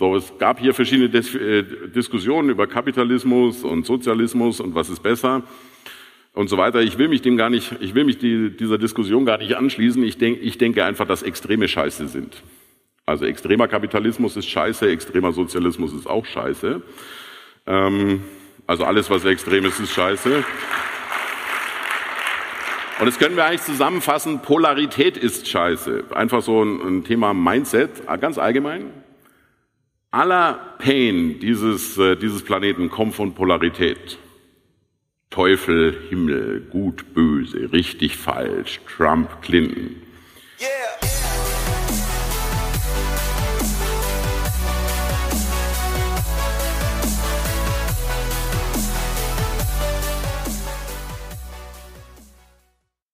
So, es gab hier verschiedene Dis äh, Diskussionen über Kapitalismus und Sozialismus und was ist besser und so weiter. Ich will mich dem gar nicht, ich will mich die, dieser Diskussion gar nicht anschließen. Ich, denk, ich denke einfach, dass Extreme Scheiße sind. Also extremer Kapitalismus ist Scheiße, extremer Sozialismus ist auch Scheiße. Ähm, also alles, was extrem ist, ist Scheiße. Und das können wir eigentlich zusammenfassen, Polarität ist Scheiße. Einfach so ein, ein Thema Mindset, ganz allgemein. Aller Pain dieses, äh, dieses Planeten kommt von Polarität. Teufel, Himmel, gut, böse, richtig, falsch, Trump, Clinton. Yeah.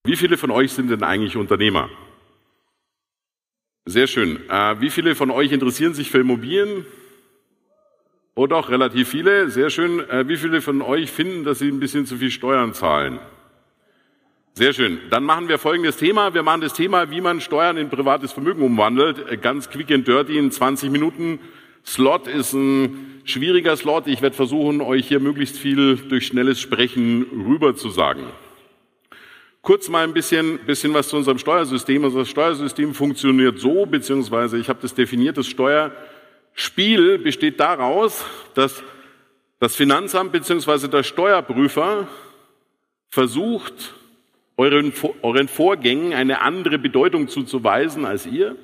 Wie viele von euch sind denn eigentlich Unternehmer? Sehr schön. Äh, wie viele von euch interessieren sich für Immobilien? Oh doch, relativ viele. Sehr schön. Äh, wie viele von euch finden, dass sie ein bisschen zu viel Steuern zahlen? Sehr schön. Dann machen wir folgendes Thema. Wir machen das Thema, wie man Steuern in privates Vermögen umwandelt. Äh, ganz quick and dirty in 20 Minuten. Slot ist ein schwieriger Slot. Ich werde versuchen, euch hier möglichst viel durch schnelles Sprechen rüber zu sagen. Kurz mal ein bisschen, bisschen was zu unserem Steuersystem. Unser Steuersystem funktioniert so, beziehungsweise ich habe das definiert, das Steuer Spiel besteht daraus, dass das Finanzamt bzw. der Steuerprüfer versucht, euren, euren Vorgängen eine andere Bedeutung zuzuweisen als ihr.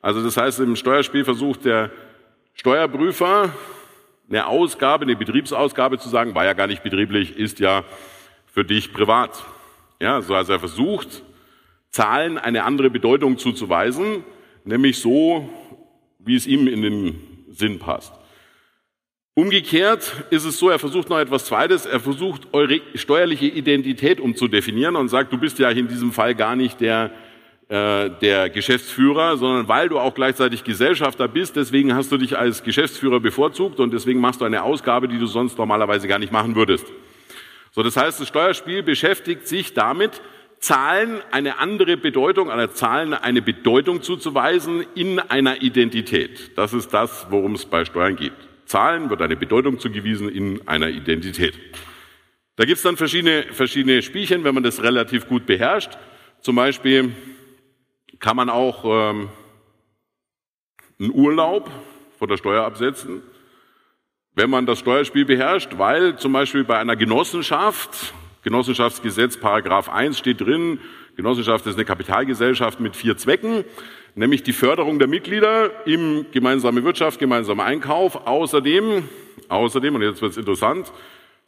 Also das heißt, im Steuerspiel versucht der Steuerprüfer eine Ausgabe, eine Betriebsausgabe zu sagen, war ja gar nicht betrieblich, ist ja für dich privat. Ja, so also er versucht, Zahlen eine andere Bedeutung zuzuweisen, nämlich so, wie es ihm in den Sinn passt. Umgekehrt ist es so, er versucht noch etwas Zweites, er versucht eure steuerliche Identität umzudefinieren und sagt, du bist ja in diesem Fall gar nicht der, äh, der Geschäftsführer, sondern weil du auch gleichzeitig Gesellschafter bist, deswegen hast du dich als Geschäftsführer bevorzugt und deswegen machst du eine Ausgabe, die du sonst normalerweise gar nicht machen würdest. So, das heißt, das Steuerspiel beschäftigt sich damit, Zahlen eine andere Bedeutung, einer Zahlen eine Bedeutung zuzuweisen in einer Identität. Das ist das, worum es bei Steuern geht. Zahlen wird eine Bedeutung zugewiesen in einer Identität. Da gibt es dann verschiedene, verschiedene Spielchen, wenn man das relativ gut beherrscht. Zum Beispiel kann man auch ähm, einen Urlaub von der Steuer absetzen, wenn man das Steuerspiel beherrscht, weil zum Beispiel bei einer Genossenschaft Genossenschaftsgesetz, Paragraph 1 steht drin, Genossenschaft ist eine Kapitalgesellschaft mit vier Zwecken, nämlich die Förderung der Mitglieder im gemeinsame Wirtschaft, gemeinsamer Einkauf, außerdem, außerdem, und jetzt wird es interessant,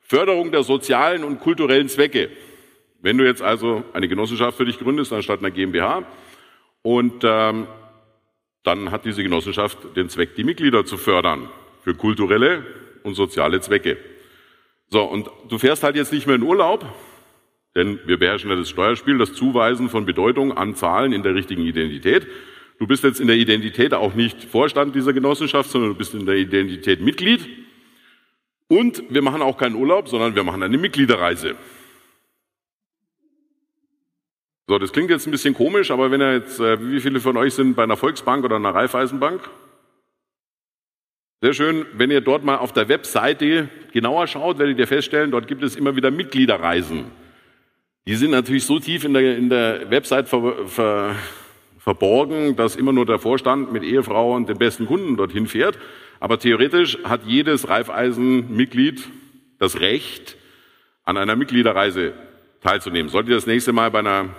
Förderung der sozialen und kulturellen Zwecke. Wenn du jetzt also eine Genossenschaft für dich gründest, anstatt einer GmbH, und ähm, dann hat diese Genossenschaft den Zweck, die Mitglieder zu fördern für kulturelle und soziale Zwecke. So, und du fährst halt jetzt nicht mehr in Urlaub, denn wir beherrschen ja das Steuerspiel, das Zuweisen von Bedeutung an Zahlen in der richtigen Identität. Du bist jetzt in der Identität auch nicht Vorstand dieser Genossenschaft, sondern du bist in der Identität Mitglied. Und wir machen auch keinen Urlaub, sondern wir machen eine Mitgliederreise. So, das klingt jetzt ein bisschen komisch, aber wenn er jetzt, äh, wie viele von euch sind bei einer Volksbank oder einer Raiffeisenbank? Sehr schön, wenn ihr dort mal auf der Webseite genauer schaut, werdet ihr feststellen, dort gibt es immer wieder Mitgliederreisen. Die sind natürlich so tief in der, in der Website ver, ver, verborgen, dass immer nur der Vorstand mit Ehefrau und den besten Kunden dorthin fährt. Aber theoretisch hat jedes Reifeisen-Mitglied das Recht, an einer Mitgliederreise teilzunehmen. Sollte ihr das nächste Mal bei einer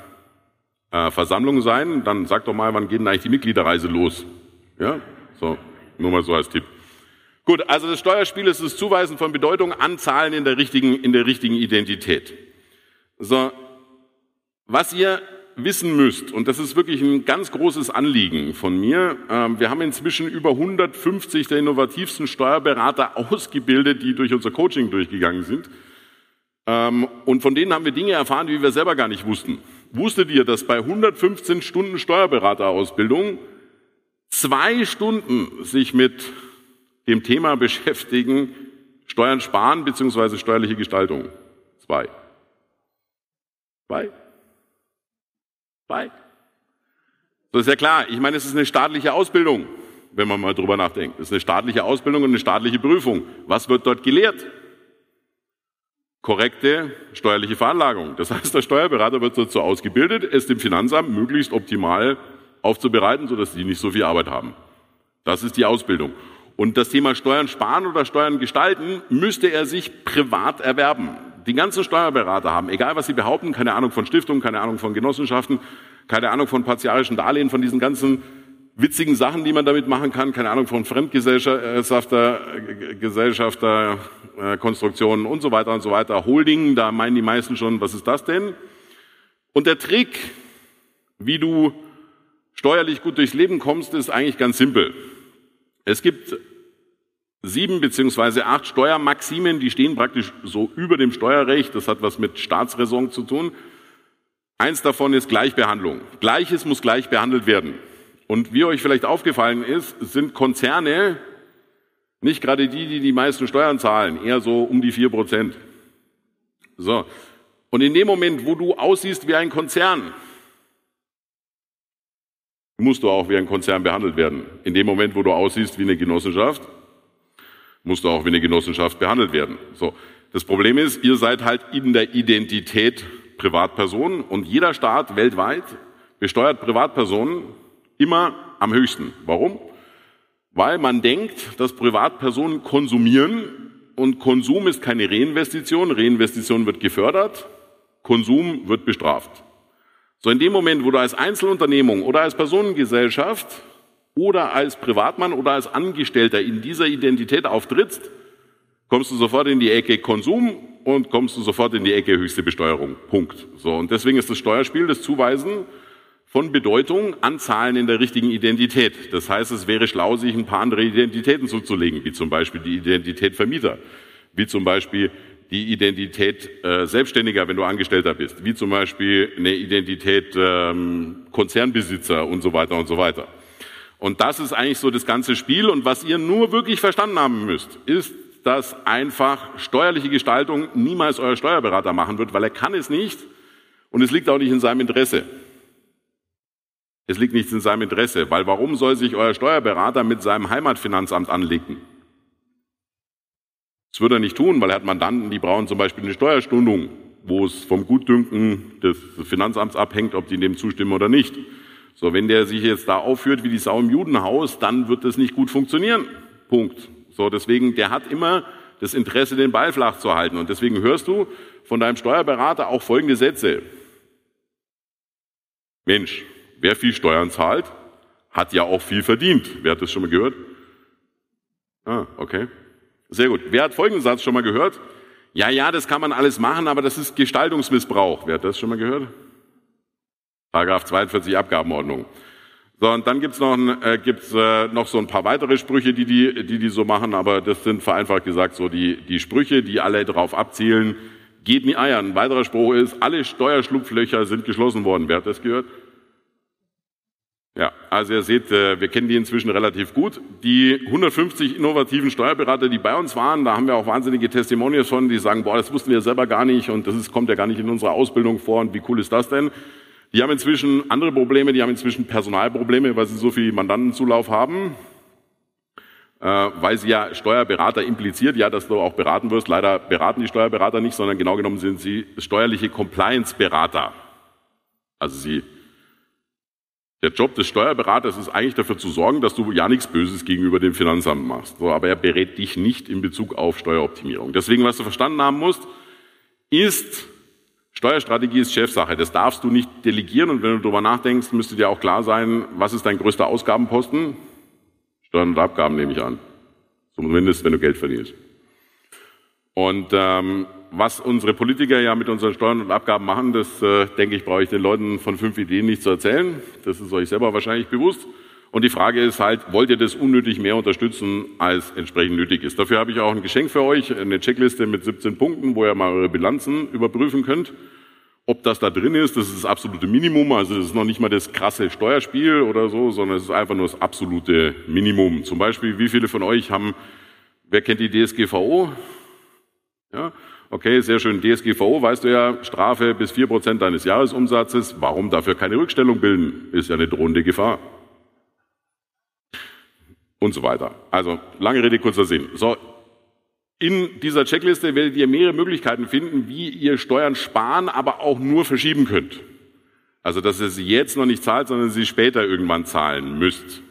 äh, Versammlung sein, dann sagt doch mal, wann geht denn eigentlich die Mitgliederreise los? Ja, so, nur mal so als Tipp. Gut, also das Steuerspiel ist das Zuweisen von Bedeutung an Zahlen in der richtigen, in der richtigen Identität. So, was ihr wissen müsst, und das ist wirklich ein ganz großes Anliegen von mir, äh, wir haben inzwischen über 150 der innovativsten Steuerberater ausgebildet, die durch unser Coaching durchgegangen sind. Ähm, und von denen haben wir Dinge erfahren, die wir selber gar nicht wussten. Wusstet ihr, dass bei 115 Stunden Steuerberaterausbildung zwei Stunden sich mit dem Thema beschäftigen, Steuern sparen bzw. steuerliche Gestaltung. Zwei. Zwei. Zwei. So ist ja klar. Ich meine, es ist eine staatliche Ausbildung. wenn man mal drüber nachdenkt. Das ist eine staatliche Ausbildung und eine staatliche Prüfung. Was wird dort gelehrt? Korrekte steuerliche Veranlagung. Das heißt, der Steuerberater wird dazu ausgebildet, es dem Finanzamt möglichst optimal aufzubereiten, sodass sie nicht so viel Arbeit haben. Das ist die Ausbildung. Und das Thema Steuern sparen oder Steuern gestalten müsste er sich privat erwerben. Die ganzen Steuerberater haben, egal was sie behaupten, keine Ahnung von Stiftungen, keine Ahnung von Genossenschaften, keine Ahnung von partialischen Darlehen, von diesen ganzen witzigen Sachen, die man damit machen kann, keine Ahnung von Fremdgesellschafter, Gesellschafter, Konstruktionen und so weiter und so weiter. Holding, da meinen die meisten schon, was ist das denn? Und der Trick, wie du steuerlich gut durchs Leben kommst, ist eigentlich ganz simpel. Es gibt sieben beziehungsweise acht Steuermaximen, die stehen praktisch so über dem Steuerrecht. Das hat was mit Staatsräson zu tun. Eins davon ist Gleichbehandlung. Gleiches muss gleich behandelt werden. Und wie euch vielleicht aufgefallen ist, sind Konzerne nicht gerade die, die die meisten Steuern zahlen, eher so um die vier Prozent. So. Und in dem Moment, wo du aussiehst wie ein Konzern, musst du auch wie ein Konzern behandelt werden. In dem Moment, wo du aussiehst wie eine Genossenschaft, musst du auch wie eine Genossenschaft behandelt werden. So. Das Problem ist, ihr seid halt in der Identität Privatpersonen und jeder Staat weltweit besteuert Privatpersonen immer am höchsten. Warum? Weil man denkt, dass Privatpersonen konsumieren und Konsum ist keine Reinvestition. Reinvestition wird gefördert, Konsum wird bestraft. So in dem Moment, wo du als Einzelunternehmung oder als Personengesellschaft oder als Privatmann oder als Angestellter in dieser Identität auftrittst, kommst du sofort in die Ecke Konsum und kommst du sofort in die Ecke höchste Besteuerung. Punkt. So und deswegen ist das Steuerspiel das Zuweisen von Bedeutung an Zahlen in der richtigen Identität. Das heißt, es wäre schlau, sich ein paar andere Identitäten zuzulegen, wie zum Beispiel die Identität Vermieter, wie zum Beispiel die Identität äh, Selbstständiger, wenn du Angestellter bist, wie zum Beispiel eine Identität ähm, Konzernbesitzer und so weiter und so weiter. Und das ist eigentlich so das ganze Spiel. Und was ihr nur wirklich verstanden haben müsst, ist, dass einfach steuerliche Gestaltung niemals euer Steuerberater machen wird, weil er kann es nicht und es liegt auch nicht in seinem Interesse. Es liegt nicht in seinem Interesse, weil warum soll sich euer Steuerberater mit seinem Heimatfinanzamt anlegen? Das würde er nicht tun, weil er hat Mandanten, die brauchen zum Beispiel eine Steuerstundung, wo es vom Gutdünken des Finanzamts abhängt, ob die dem zustimmen oder nicht. So, wenn der sich jetzt da aufführt wie die Sau im Judenhaus, dann wird das nicht gut funktionieren. Punkt. So, deswegen, der hat immer das Interesse, den Ball flach zu halten. Und deswegen hörst du von deinem Steuerberater auch folgende Sätze. Mensch, wer viel Steuern zahlt, hat ja auch viel verdient. Wer hat das schon mal gehört? Ah, okay. Sehr gut. Wer hat folgenden Satz schon mal gehört? Ja, ja, das kann man alles machen, aber das ist Gestaltungsmissbrauch. Wer hat das schon mal gehört? Paragraph 42 Abgabenordnung. So, und dann gibt's noch, äh, gibt's, äh, noch so ein paar weitere Sprüche, die die, die die so machen, aber das sind vereinfacht gesagt so die, die Sprüche, die alle darauf abzielen, geht nie eiern. Ein weiterer Spruch ist, alle Steuerschlupflöcher sind geschlossen worden. Wer hat das gehört? Ja, also ihr seht, äh, wir kennen die inzwischen relativ gut. Die 150 innovativen Steuerberater, die bei uns waren, da haben wir auch wahnsinnige Testimonials von, die sagen, boah, das wussten wir selber gar nicht und das ist, kommt ja gar nicht in unserer Ausbildung vor und wie cool ist das denn? Die haben inzwischen andere Probleme, die haben inzwischen Personalprobleme, weil sie so viel Mandantenzulauf haben, äh, weil sie ja Steuerberater impliziert, ja, dass du auch beraten wirst. Leider beraten die Steuerberater nicht, sondern genau genommen sind sie steuerliche Compliance-Berater. Also sie der Job des Steuerberaters ist eigentlich dafür zu sorgen, dass du ja nichts Böses gegenüber dem Finanzamt machst. So, aber er berät dich nicht in Bezug auf Steueroptimierung. Deswegen, was du verstanden haben musst, ist, Steuerstrategie ist Chefsache. Das darfst du nicht delegieren. Und wenn du darüber nachdenkst, müsste dir auch klar sein, was ist dein größter Ausgabenposten? Steuern und Abgaben nehme ich an. Zumindest, wenn du Geld verdienst. Und ähm, was unsere Politiker ja mit unseren Steuern und Abgaben machen, das äh, denke ich, brauche ich den Leuten von fünf Ideen nicht zu erzählen. Das ist euch selber wahrscheinlich bewusst. Und die Frage ist halt, wollt ihr das unnötig mehr unterstützen, als entsprechend nötig ist? Dafür habe ich auch ein Geschenk für euch, eine Checkliste mit 17 Punkten, wo ihr mal eure Bilanzen überprüfen könnt. Ob das da drin ist, das ist das absolute Minimum. Also das ist noch nicht mal das krasse Steuerspiel oder so, sondern es ist einfach nur das absolute Minimum. Zum Beispiel, wie viele von euch haben, wer kennt die DSGVO? Ja, Okay, sehr schön. DSGVO, weißt du ja, Strafe bis vier Prozent deines Jahresumsatzes. Warum dafür keine Rückstellung bilden? Ist ja eine drohende Gefahr. und so weiter. Also lange Rede, kurzer Sinn. So, in dieser Checkliste werdet ihr mehrere Möglichkeiten finden, wie ihr Steuern sparen, aber auch nur verschieben könnt. Also, dass ihr sie jetzt noch nicht zahlt, sondern sie später irgendwann zahlen müsst.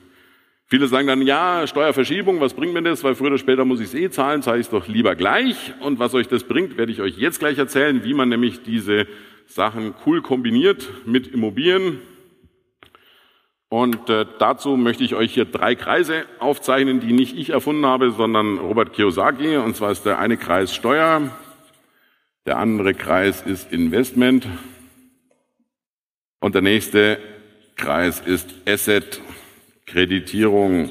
Viele sagen dann, ja, Steuerverschiebung, was bringt mir das? Weil früher oder später muss ich es eh zahlen, zahle ich es doch lieber gleich. Und was euch das bringt, werde ich euch jetzt gleich erzählen, wie man nämlich diese Sachen cool kombiniert mit Immobilien. Und äh, dazu möchte ich euch hier drei Kreise aufzeichnen, die nicht ich erfunden habe, sondern Robert Kiyosaki. Und zwar ist der eine Kreis Steuer, der andere Kreis ist Investment und der nächste Kreis ist Asset Kreditierung.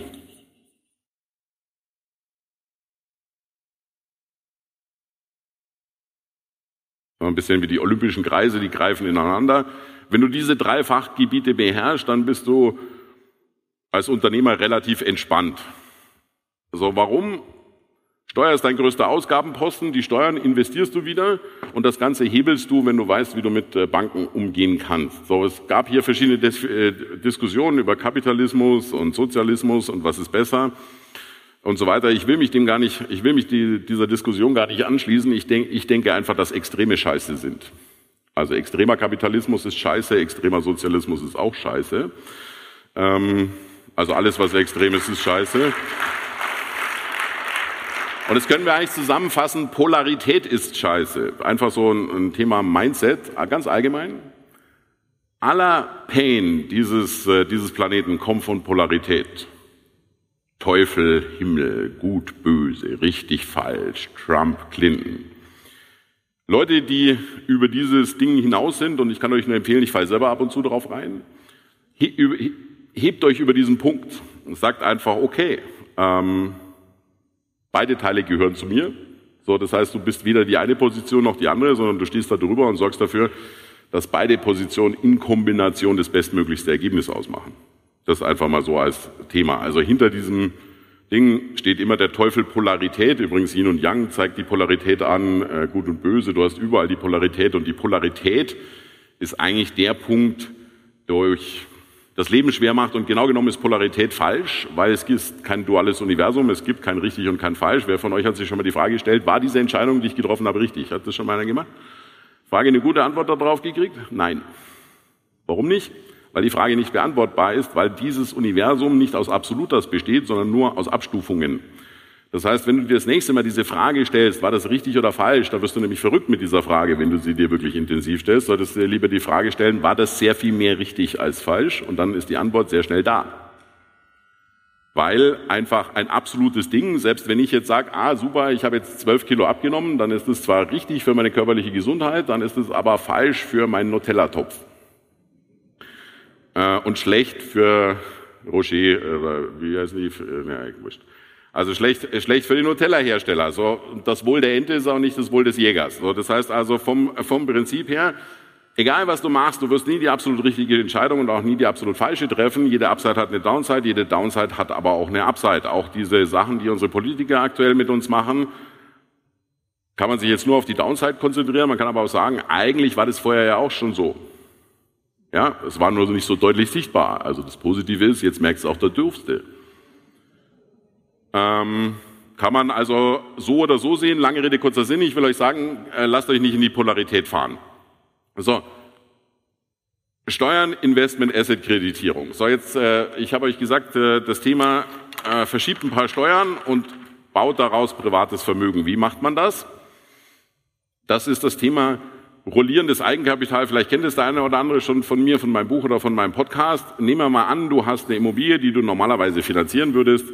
Ein bisschen wie die olympischen Kreise, die greifen ineinander. Wenn du diese drei Fachgebiete beherrschst, dann bist du als Unternehmer relativ entspannt. Also warum? Steuer ist dein größter Ausgabenposten, die Steuern investierst du wieder und das Ganze hebelst du, wenn du weißt, wie du mit äh, Banken umgehen kannst. So, es gab hier verschiedene Dis äh, Diskussionen über Kapitalismus und Sozialismus und was ist besser und so weiter. Ich will mich dem gar nicht, ich will mich die, dieser Diskussion gar nicht anschließen. Ich, denk, ich denke einfach, dass extreme Scheiße sind. Also extremer Kapitalismus ist scheiße, extremer Sozialismus ist auch scheiße. Ähm, also alles, was extrem ist, ist scheiße. Und das können wir eigentlich zusammenfassen, Polarität ist scheiße. Einfach so ein, ein Thema Mindset, ganz allgemein. Aller Pain dieses, äh, dieses Planeten kommt von Polarität. Teufel, Himmel, gut, böse, richtig, falsch, Trump, Clinton. Leute, die über dieses Ding hinaus sind, und ich kann euch nur empfehlen, ich falle selber ab und zu darauf rein, hebt euch über diesen Punkt und sagt einfach, okay, ähm, Beide Teile gehören zu mir. So, das heißt, du bist weder die eine Position noch die andere, sondern du stehst da drüber und sorgst dafür, dass beide Positionen in Kombination das bestmöglichste Ergebnis ausmachen. Das einfach mal so als Thema. Also hinter diesem Ding steht immer der Teufel Polarität. Übrigens Yin und Yang zeigt die Polarität an, äh, gut und böse. Du hast überall die Polarität und die Polarität ist eigentlich der Punkt, durch das Leben schwer macht. Und genau genommen ist Polarität falsch, weil es gibt kein duales Universum, es gibt kein richtig und kein falsch. Wer von euch hat sich schon mal die Frage gestellt, war diese Entscheidung, die ich getroffen habe, richtig? Hat das schon mal einer gemacht? Frage eine gute Antwort darauf gekriegt? Nein. Warum nicht? Weil die Frage nicht beantwortbar ist, weil dieses Universum nicht aus Absolutas besteht, sondern nur aus Abstufungen. Das heißt, wenn du dir das nächste Mal diese Frage stellst, war das richtig oder falsch, da wirst du nämlich verrückt mit dieser Frage, wenn du sie dir wirklich intensiv stellst, solltest du dir lieber die Frage stellen, war das sehr viel mehr richtig als falsch? Und dann ist die Antwort sehr schnell da. Weil einfach ein absolutes Ding, selbst wenn ich jetzt sage, ah super, ich habe jetzt zwölf Kilo abgenommen, dann ist es zwar richtig für meine körperliche Gesundheit, dann ist es aber falsch für meinen Nutella-Topf. Äh, und schlecht für Rocher, oder wie heißt die? Ja, wurscht. Also schlecht, schlecht für den Nutella-Hersteller. So, das Wohl der Ente ist auch nicht das Wohl des Jägers. So, das heißt also vom, vom Prinzip her, egal was du machst, du wirst nie die absolut richtige Entscheidung und auch nie die absolut falsche treffen. Jede Upside hat eine Downside, jede Downside hat aber auch eine Upside. Auch diese Sachen, die unsere Politiker aktuell mit uns machen, kann man sich jetzt nur auf die Downside konzentrieren. Man kann aber auch sagen, eigentlich war das vorher ja auch schon so. Ja, es war nur nicht so deutlich sichtbar. Also das Positive ist, jetzt merkt es auch der Dürfste. Ähm, kann man also so oder so sehen. Lange Rede, kurzer Sinn. Ich will euch sagen, äh, lasst euch nicht in die Polarität fahren. So. Steuern, Investment, Asset, Kreditierung. So, jetzt, äh, ich habe euch gesagt, äh, das Thema äh, verschiebt ein paar Steuern und baut daraus privates Vermögen. Wie macht man das? Das ist das Thema rollierendes Eigenkapital. Vielleicht kennt es der eine oder andere schon von mir, von meinem Buch oder von meinem Podcast. Nehmen wir mal an, du hast eine Immobilie, die du normalerweise finanzieren würdest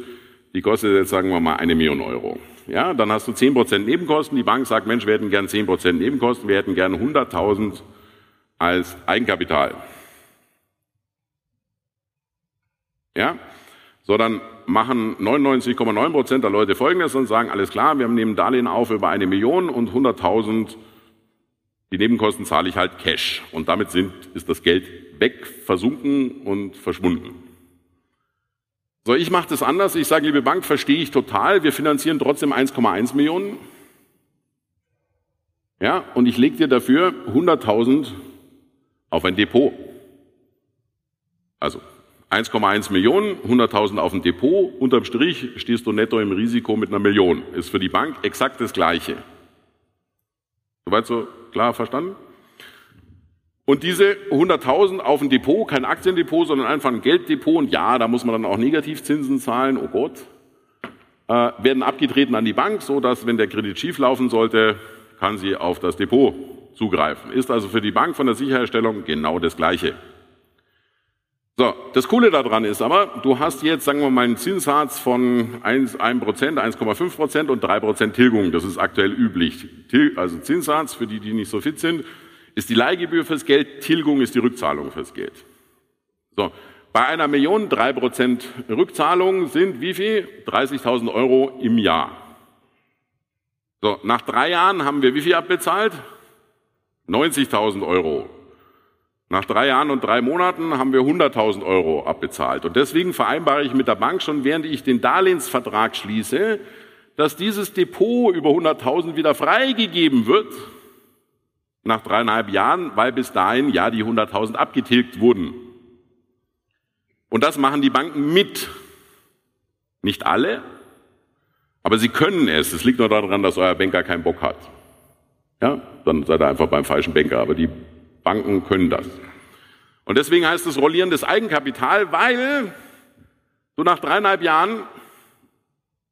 die kostet jetzt, sagen wir mal, eine Million Euro. Ja, dann hast du zehn Prozent Nebenkosten. Die Bank sagt, Mensch, wir hätten gern zehn Prozent Nebenkosten, wir hätten gern 100.000 als Eigenkapital. Ja, so dann machen 99,9 Prozent der Leute Folgendes und sagen, alles klar, wir nehmen Darlehen auf über eine Million und 100.000, die Nebenkosten zahle ich halt Cash. Und damit sind, ist das Geld weg, versunken und verschwunden. So, ich mache das anders. Ich sage, liebe Bank, verstehe ich total. Wir finanzieren trotzdem 1,1 Millionen. Ja, und ich lege dir dafür 100.000 auf ein Depot. Also 1,1 Millionen, 100.000 auf dem Depot, unterm Strich stehst du netto im Risiko mit einer Million. Ist für die Bank exakt das Gleiche. Soweit so klar verstanden? Und diese 100.000 auf dem Depot, kein Aktiendepot, sondern einfach ein Gelddepot, und ja, da muss man dann auch Negativzinsen zahlen, oh Gott, äh, werden abgetreten an die Bank, so dass, wenn der Kredit schieflaufen sollte, kann sie auf das Depot zugreifen. Ist also für die Bank von der Sicherherstellung genau das Gleiche. So, das Coole daran ist aber, du hast jetzt, sagen wir mal, einen Zinssatz von 1, 1%, 1,5% und 3% Tilgung. Das ist aktuell üblich. Also Zinssatz, für die, die nicht so fit sind, ist die Leihgebühr fürs Geld, Tilgung ist die Rückzahlung fürs Geld. So, bei einer Million 3% Rückzahlung sind wie viel? 30.000 Euro im Jahr. So, nach drei Jahren haben wir wie viel abbezahlt? 90.000 Euro. Nach drei Jahren und drei Monaten haben wir 100.000 Euro abbezahlt. Und deswegen vereinbare ich mit der Bank schon, während ich den Darlehensvertrag schließe, dass dieses Depot über 100.000 wieder freigegeben wird nach dreieinhalb Jahren, weil bis dahin ja die 100.000 abgetilgt wurden. Und das machen die Banken mit. Nicht alle, aber sie können es. Es liegt nur daran, dass euer Banker keinen Bock hat. Ja, dann seid ihr einfach beim falschen Banker. Aber die Banken können das. Und deswegen heißt es rollierendes Eigenkapital, weil du nach dreieinhalb Jahren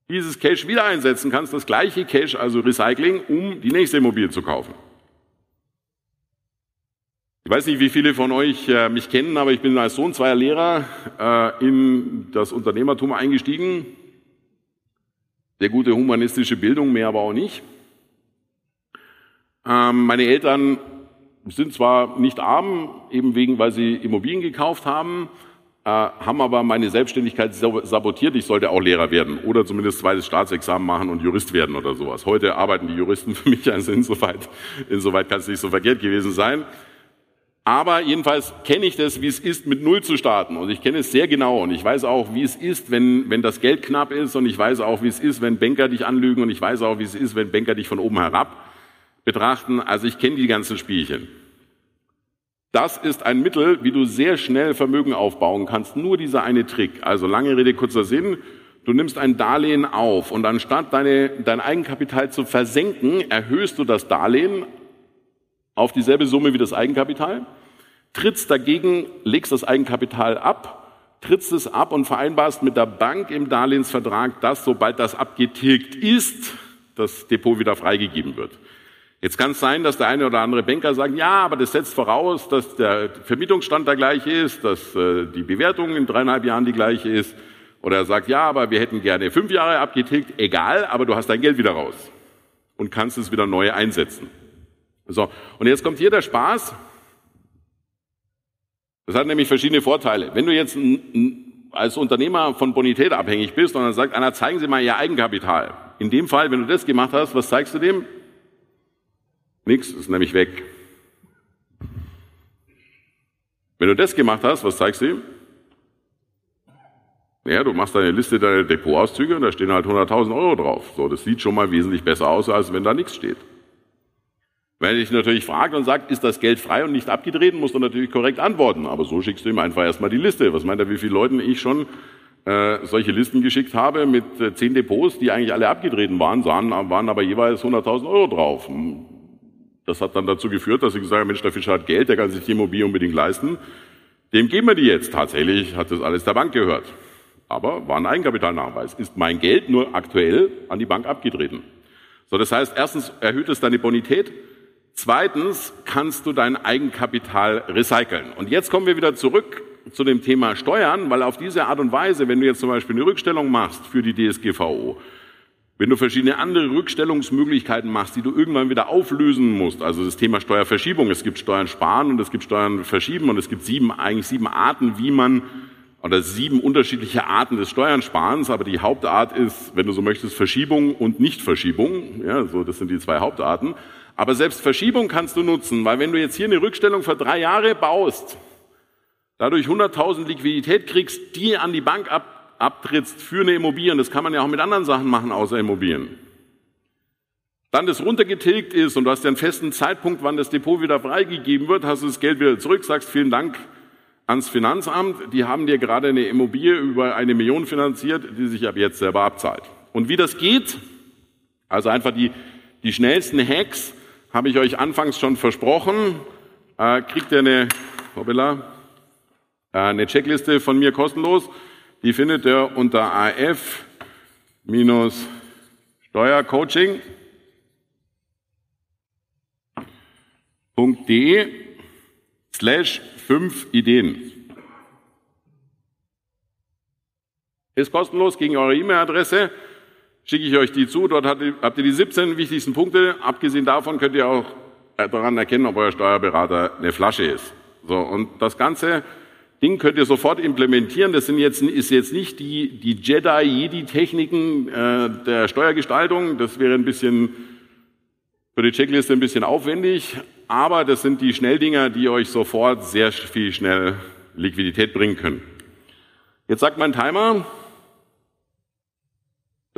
dieses Cash wieder einsetzen kannst, das gleiche Cash, also Recycling, um die nächste Immobilie zu kaufen. Ich weiß nicht, wie viele von euch äh, mich kennen, aber ich bin als Sohn zweier Lehrer äh, in das Unternehmertum eingestiegen. Sehr gute humanistische Bildung, mehr aber auch nicht. Ähm, meine Eltern sind zwar nicht arm, eben wegen, weil sie Immobilien gekauft haben, äh, haben aber meine Selbstständigkeit sabotiert. Ich sollte auch Lehrer werden oder zumindest zweites Staatsexamen machen und Jurist werden oder sowas. Heute arbeiten die Juristen für mich, also insoweit, insoweit kann es nicht so verkehrt gewesen sein. Aber jedenfalls kenne ich das, wie es ist, mit Null zu starten. Und ich kenne es sehr genau. Und ich weiß auch, wie es ist, wenn, wenn das Geld knapp ist. Und ich weiß auch, wie es ist, wenn Banker dich anlügen. Und ich weiß auch, wie es ist, wenn Banker dich von oben herab betrachten. Also ich kenne die ganzen Spielchen. Das ist ein Mittel, wie du sehr schnell Vermögen aufbauen kannst. Nur dieser eine Trick. Also lange Rede, kurzer Sinn. Du nimmst ein Darlehen auf und anstatt deine, dein Eigenkapital zu versenken, erhöhst du das Darlehen auf dieselbe Summe wie das Eigenkapital, trittst dagegen, legst das Eigenkapital ab, trittst es ab und vereinbarst mit der Bank im Darlehensvertrag, dass sobald das abgetilgt ist, das Depot wieder freigegeben wird. Jetzt kann es sein, dass der eine oder andere Banker sagt, ja, aber das setzt voraus, dass der Vermietungsstand der gleiche ist, dass äh, die Bewertung in dreieinhalb Jahren die gleiche ist. Oder er sagt, ja, aber wir hätten gerne fünf Jahre abgetilgt. Egal, aber du hast dein Geld wieder raus und kannst es wieder neu einsetzen. So, und jetzt kommt hier der Spaß. Das hat nämlich verschiedene Vorteile. Wenn du jetzt als Unternehmer von Bonität abhängig bist und dann sagt einer, zeigen Sie mal Ihr Eigenkapital. In dem Fall, wenn du das gemacht hast, was zeigst du dem? Nichts, ist nämlich weg. Wenn du das gemacht hast, was zeigst du ihm? Naja, du machst deine Liste deiner Depotauszüge und da stehen halt 100.000 Euro drauf. So, das sieht schon mal wesentlich besser aus, als wenn da nichts steht. Wenn er dich natürlich fragt und sagt, ist das Geld frei und nicht abgetreten, musst du natürlich korrekt antworten. Aber so schickst du ihm einfach erstmal die Liste. Was meint er, wie viele Leuten ich schon äh, solche Listen geschickt habe mit äh, zehn Depots, die eigentlich alle abgetreten waren, sahen, waren aber jeweils 100.000 Euro drauf. Das hat dann dazu geführt, dass ich gesagt habe, Mensch, der Fischer hat Geld, der kann sich die Immobilie unbedingt leisten. Dem geben wir die jetzt. Tatsächlich hat das alles der Bank gehört. Aber war ein Eigenkapitalnachweis. Ist mein Geld nur aktuell an die Bank abgetreten. So, das heißt, erstens erhöht es deine Bonität. Zweitens kannst du dein Eigenkapital recyceln. Und jetzt kommen wir wieder zurück zu dem Thema Steuern, weil auf diese Art und Weise, wenn du jetzt zum Beispiel eine Rückstellung machst für die DSGVO, wenn du verschiedene andere Rückstellungsmöglichkeiten machst, die du irgendwann wieder auflösen musst, also das Thema Steuerverschiebung, es gibt Steuern sparen und es gibt Steuern verschieben und es gibt sieben, eigentlich sieben Arten, wie man, oder sieben unterschiedliche Arten des Steuersparens, aber die Hauptart ist, wenn du so möchtest, Verschiebung und Nichtverschiebung, ja, so, das sind die zwei Hauptarten. Aber selbst Verschiebung kannst du nutzen, weil wenn du jetzt hier eine Rückstellung für drei Jahre baust, dadurch 100.000 Liquidität kriegst, die an die Bank ab, abtrittst für eine Immobilie, und das kann man ja auch mit anderen Sachen machen außer Immobilien, dann das runtergetilgt ist und du hast ja einen festen Zeitpunkt, wann das Depot wieder freigegeben wird, hast du das Geld wieder zurück, sagst vielen Dank, ans Finanzamt, die haben dir gerade eine Immobilie über eine Million finanziert, die sich ab jetzt selber abzahlt. Und wie das geht, also einfach die, die schnellsten Hacks, habe ich euch anfangs schon versprochen, äh, kriegt ihr eine, hoppala, äh, eine Checkliste von mir kostenlos. Die findet ihr unter af-steuercoaching.de slash fünf Ideen. Ist kostenlos gegen eure E-Mail-Adresse. Schicke ich euch die zu. Dort habt ihr die 17 wichtigsten Punkte. Abgesehen davon könnt ihr auch daran erkennen, ob euer Steuerberater eine Flasche ist. So, und das Ganze Ding könnt ihr sofort implementieren. Das sind jetzt, ist jetzt nicht die, die Jedi-Jedi-Techniken äh, der Steuergestaltung. Das wäre ein bisschen für die Checkliste ein bisschen aufwendig, aber das sind die Schnelldinger, die euch sofort sehr viel schnell Liquidität bringen können. Jetzt sagt mein Timer,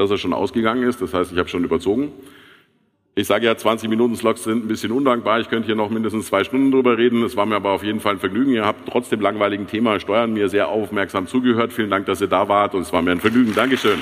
dass er schon ausgegangen ist. Das heißt, ich habe schon überzogen. Ich sage ja, 20 Minuten Slots sind ein bisschen undankbar. Ich könnte hier noch mindestens zwei Stunden drüber reden. Es war mir aber auf jeden Fall ein Vergnügen. Ihr habt trotz dem langweiligen Thema Steuern mir sehr aufmerksam zugehört. Vielen Dank, dass ihr da wart und es war mir ein Vergnügen. Dankeschön.